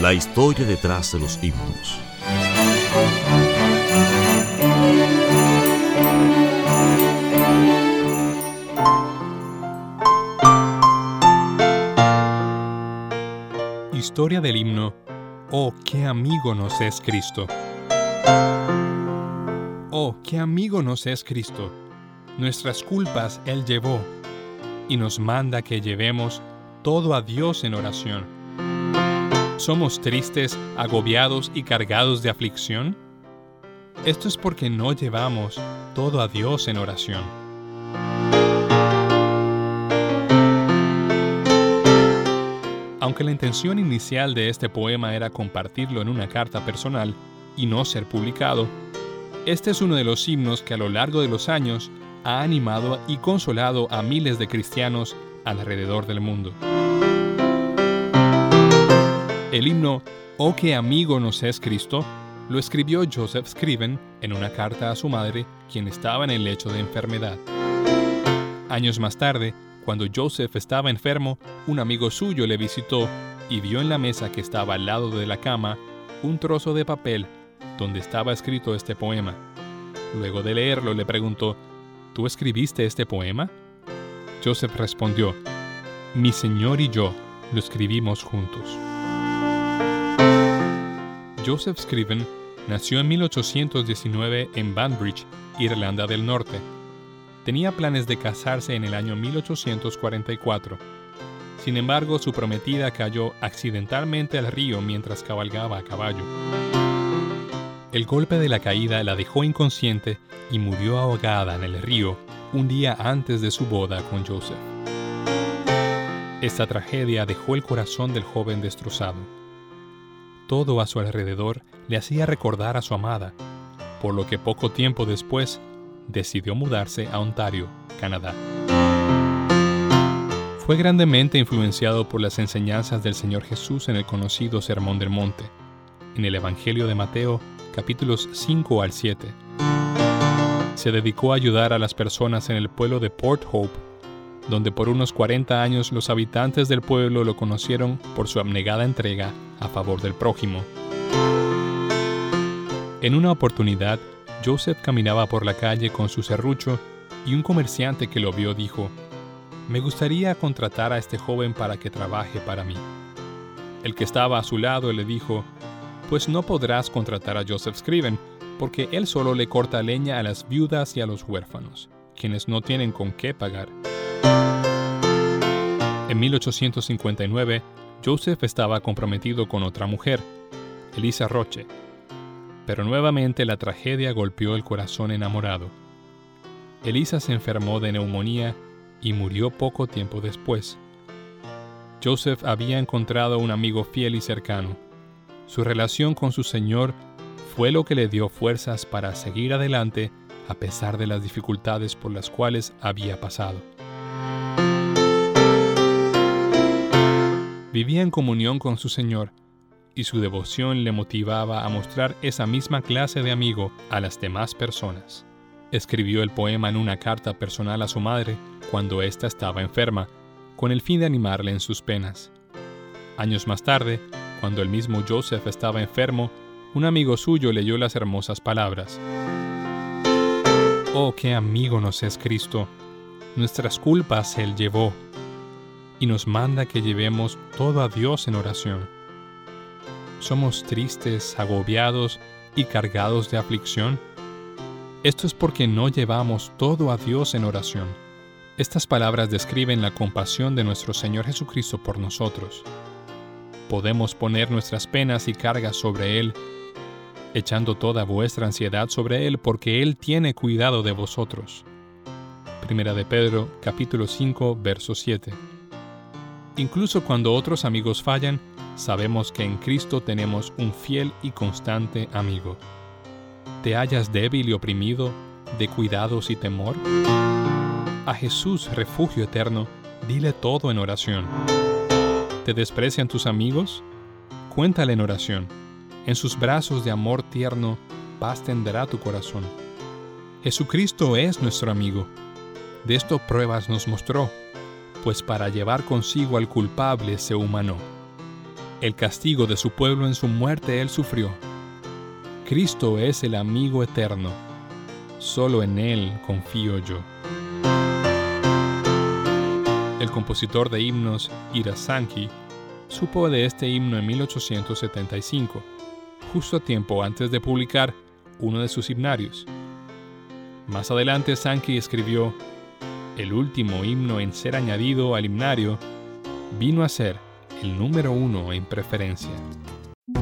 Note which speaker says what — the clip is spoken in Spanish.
Speaker 1: La historia detrás de los himnos.
Speaker 2: Historia del himno Oh, qué amigo nos es Cristo. Oh, qué amigo nos es Cristo. Nuestras culpas Él llevó y nos manda que llevemos todo a Dios en oración. ¿Somos tristes, agobiados y cargados de aflicción? Esto es porque no llevamos todo a Dios en oración. Aunque la intención inicial de este poema era compartirlo en una carta personal y no ser publicado, este es uno de los himnos que a lo largo de los años ha animado y consolado a miles de cristianos alrededor del mundo. El himno Oh qué amigo nos es Cristo lo escribió Joseph Scriven en una carta a su madre, quien estaba en el lecho de enfermedad. Años más tarde, cuando Joseph estaba enfermo, un amigo suyo le visitó y vio en la mesa que estaba al lado de la cama un trozo de papel donde estaba escrito este poema. Luego de leerlo le preguntó, ¿Tú escribiste este poema? Joseph respondió, Mi señor y yo lo escribimos juntos. Joseph Scriven nació en 1819 en Banbridge, Irlanda del Norte. Tenía planes de casarse en el año 1844. Sin embargo, su prometida cayó accidentalmente al río mientras cabalgaba a caballo. El golpe de la caída la dejó inconsciente y murió ahogada en el río un día antes de su boda con Joseph. Esta tragedia dejó el corazón del joven destrozado. Todo a su alrededor le hacía recordar a su amada, por lo que poco tiempo después decidió mudarse a Ontario, Canadá. Fue grandemente influenciado por las enseñanzas del Señor Jesús en el conocido Sermón del Monte, en el Evangelio de Mateo, capítulos 5 al 7. Se dedicó a ayudar a las personas en el pueblo de Port Hope, donde por unos 40 años los habitantes del pueblo lo conocieron por su abnegada entrega a favor del prójimo. En una oportunidad, Joseph caminaba por la calle con su serrucho y un comerciante que lo vio dijo, Me gustaría contratar a este joven para que trabaje para mí. El que estaba a su lado le dijo, Pues no podrás contratar a Joseph Scriven, porque él solo le corta leña a las viudas y a los huérfanos, quienes no tienen con qué pagar. En 1859, Joseph estaba comprometido con otra mujer, Elisa Roche, pero nuevamente la tragedia golpeó el corazón enamorado. Elisa se enfermó de neumonía y murió poco tiempo después. Joseph había encontrado un amigo fiel y cercano. Su relación con su Señor fue lo que le dio fuerzas para seguir adelante a pesar de las dificultades por las cuales había pasado. Vivía en comunión con su Señor y su devoción le motivaba a mostrar esa misma clase de amigo a las demás personas. Escribió el poema en una carta personal a su madre cuando ésta estaba enferma, con el fin de animarle en sus penas. Años más tarde, cuando el mismo Joseph estaba enfermo, un amigo suyo leyó las hermosas palabras. Oh, qué amigo nos es Cristo. Nuestras culpas Él llevó y nos manda que llevemos todo a Dios en oración. Somos tristes, agobiados y cargados de aflicción. Esto es porque no llevamos todo a Dios en oración. Estas palabras describen la compasión de nuestro Señor Jesucristo por nosotros. Podemos poner nuestras penas y cargas sobre Él, echando toda vuestra ansiedad sobre Él, porque Él tiene cuidado de vosotros. Primera de Pedro, capítulo 5, verso 7. Incluso cuando otros amigos fallan, sabemos que en Cristo tenemos un fiel y constante amigo. ¿Te hallas débil y oprimido, de cuidados y temor? A Jesús, refugio eterno, dile todo en oración. ¿Te desprecian tus amigos? Cuéntale en oración. En sus brazos de amor tierno, paz tendrá tu corazón. Jesucristo es nuestro amigo. De esto pruebas nos mostró pues para llevar consigo al culpable se humanó. El castigo de su pueblo en su muerte él sufrió. Cristo es el amigo eterno, solo en él confío yo. El compositor de himnos Ira Sankey supo de este himno en 1875, justo a tiempo antes de publicar uno de sus himnarios. Más adelante Sankey escribió el último himno en ser añadido al himnario, vino a ser el número uno en preferencia.